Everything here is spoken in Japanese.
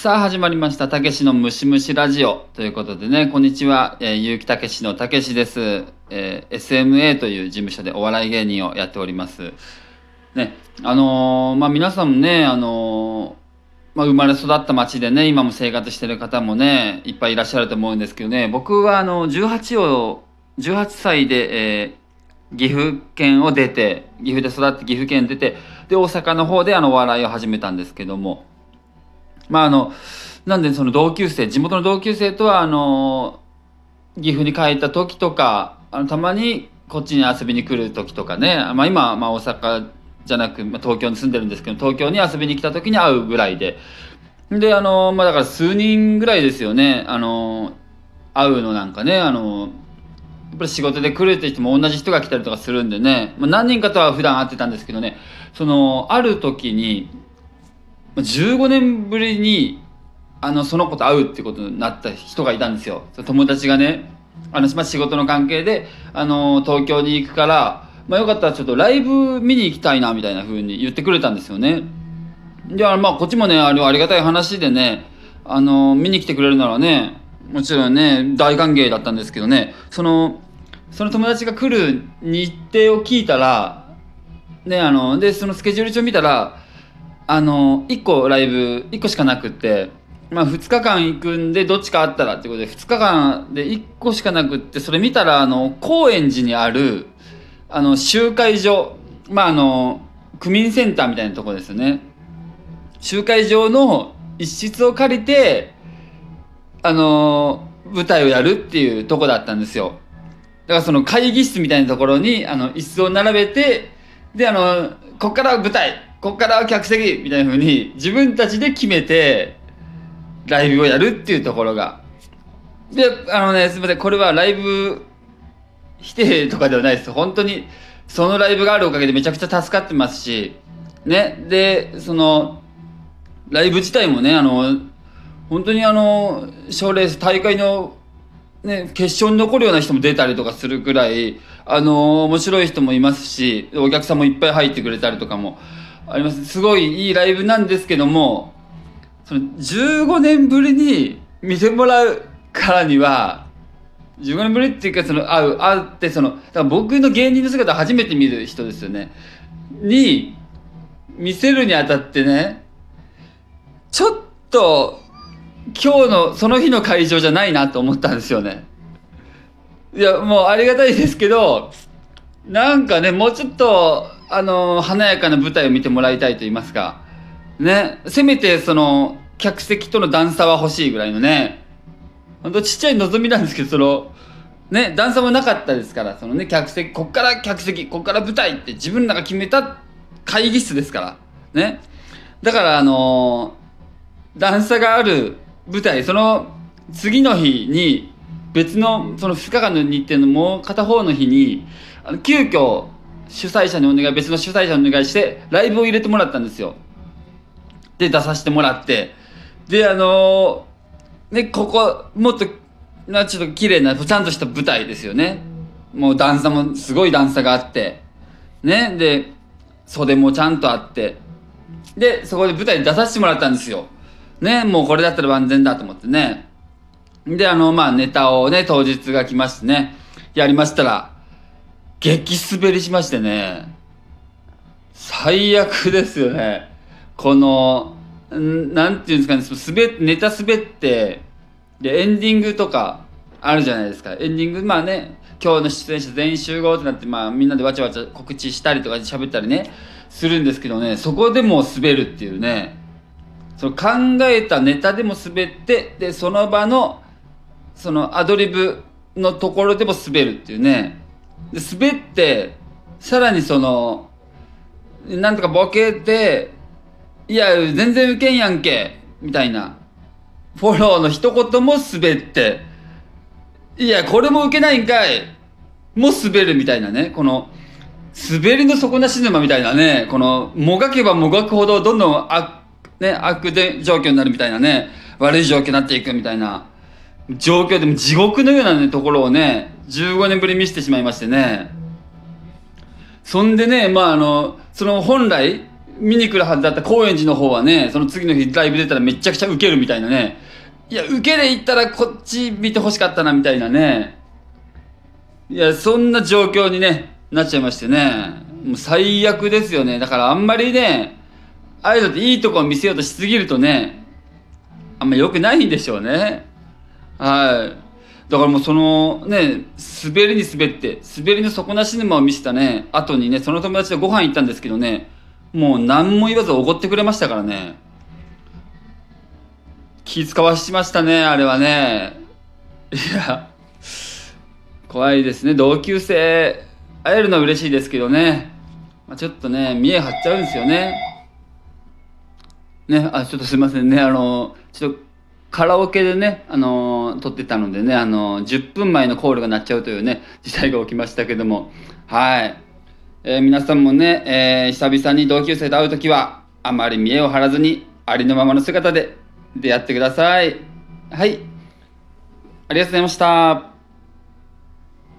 さあ始まりました、たけしのムシムシラジオ。ということでね、こんにちは、えー、結城たけしのたけしです、えー SMA という事務所でお笑い芸人をやっております。ね、あのーまあ皆さんもね、あのーまあ生まれ育った町でね、今も生活してる方もね、いっぱいいらっしゃると思うんですけどね、僕はあの、18を、18歳で、えー岐阜県を出て、岐阜で育って岐阜県出て、で、大阪の方であの、お笑いを始めたんですけども、まああの、なんでその同級生、地元の同級生とはあの、岐阜に帰った時とか、あのたまにこっちに遊びに来る時とかね、まあ今、まあ大阪じゃなく、まあ、東京に住んでるんですけど、東京に遊びに来た時に会うぐらいで、で、あの、まあだから数人ぐらいですよね、あの、会うのなんかね、あの、やっぱり仕事で来るって人も同じ人が来たりとかするんでね、まあ、何人かとは普段会ってたんですけどね、その、ある時に、15年ぶりに、あの、その子と会うってことになった人がいたんですよ。友達がね、あの、まあ、仕事の関係で、あの、東京に行くから、まあ、よかったらちょっとライブ見に行きたいな、みたいな風に言ってくれたんですよね。で、まあ、こっちもね、あありがたい話でね、あの、見に来てくれるならね、もちろんね、大歓迎だったんですけどね、その、その友達が来る日程を聞いたら、ね、あの、で、そのスケジュール帳見たら、あの、1個ライブ、1個しかなくって、まあ2日間行くんで、どっちかあったらってことで、2日間で1個しかなくって、それ見たら、あの、高円寺にある、あの、集会所、まああの、区民センターみたいなとこですよね。集会場の一室を借りて、あの、舞台をやるっていうとこだったんですよ。だからその会議室みたいなところに、あの、椅子を並べて、で、あの、こっから舞台、こっからは客席、みたいな風に、自分たちで決めて、ライブをやるっていうところが。で、あのね、すみません、これはライブ否定とかではないです。本当に、そのライブがあるおかげでめちゃくちゃ助かってますし、ね、で、その、ライブ自体もね、あの、本当にあの、賞レース大会のね、決勝に残るような人も出たりとかするくらい、あの面白い人もいますし、お客さんもいっぱい入ってくれたりとかもあります。すごいいいライブなんですけども、その15年ぶりに見てもらうからには、15年ぶりっていうか、その、会う、会って、その、だから僕の芸人の姿を初めて見る人ですよね。に、見せるにあたってね、ちょっと、今日のその日の会場じゃないなと思ったんですよね。いやもうありがたいですけどなんかねもうちょっとあの華やかな舞台を見てもらいたいと言いますか。ね。せめてその客席との段差は欲しいぐらいのね。ほんとちっちゃい望みなんですけどそのね。段差もなかったですからそのね客席こっから客席こっから舞台って自分らが決めた会議室ですから。ね。だからあの段差がある舞台その次の日に別のその2日間の日程のもう片方の日にあの急遽主催者にお願い別の主催者にお願いしてライブを入れてもらったんですよ。で出させてもらって。であのねここもっとなちょっと綺麗なちゃんとした舞台ですよね。もう段差もすごい段差があって。ねで袖もちゃんとあって。でそこで舞台に出させてもらったんですよ。ね、もうこれだったら万全だと思ってね。で、あの、まあ、ネタをね、当日が来ましてね、やりましたら、激滑りしましてね、最悪ですよね。この、んなんていうんですかね、その滑、ネタ滑って、で、エンディングとかあるじゃないですか。エンディング、まあね、今日の出演者全員集合ってなって、まあみんなでわちゃわちゃ告知したりとか喋ったりね、するんですけどね、そこでも滑るっていうね、その考えたネタでも滑ってでその場のそのアドリブのところでも滑るっていうね。で滑ってさらにそのなんとかボケていや全然ウケんやんけみたいなフォローの一言も滑っていやこれもウケないんかいも滑るみたいなねこの滑りの底なし沼みたいなねこのもがけばもがくほどどんどん悪ね、悪で状況になるみたいなね、悪い状況になっていくみたいな状況でも地獄のような、ね、ところをね、15年ぶり見せてしまいましてね。そんでね、まああの、その本来、見に来るはずだった高円寺の方はね、その次の日ライブ出たらめちゃくちゃウケるみたいなね。いや、受けで行ったらこっち見て欲しかったなみたいなね。いや、そんな状況にね、なっちゃいましてね。もう最悪ですよね。だからあんまりね、ああいうのっていいとこを見せようとしすぎるとね、あんま良くないんでしょうね。はい。だからもうそのね、滑りに滑って、滑りの底なし沼を見せたね、後にね、その友達とご飯行ったんですけどね、もう何も言わずおごってくれましたからね。気使わしましたね、あれはね。いや、怖いですね。同級生、会えるのは嬉しいですけどね。まあ、ちょっとね、見え張っちゃうんですよね。ね、あ、ちょっとすいませんね。あの、ちょっとカラオケでね、あの、撮ってたのでね、あの、10分前のコールが鳴っちゃうというね、事態が起きましたけども。はい。えー皆さんもね、えー久々に同級生と会うときは、あまり見栄を張らずに、ありのままの姿で出会ってください。はい。ありがとうございました。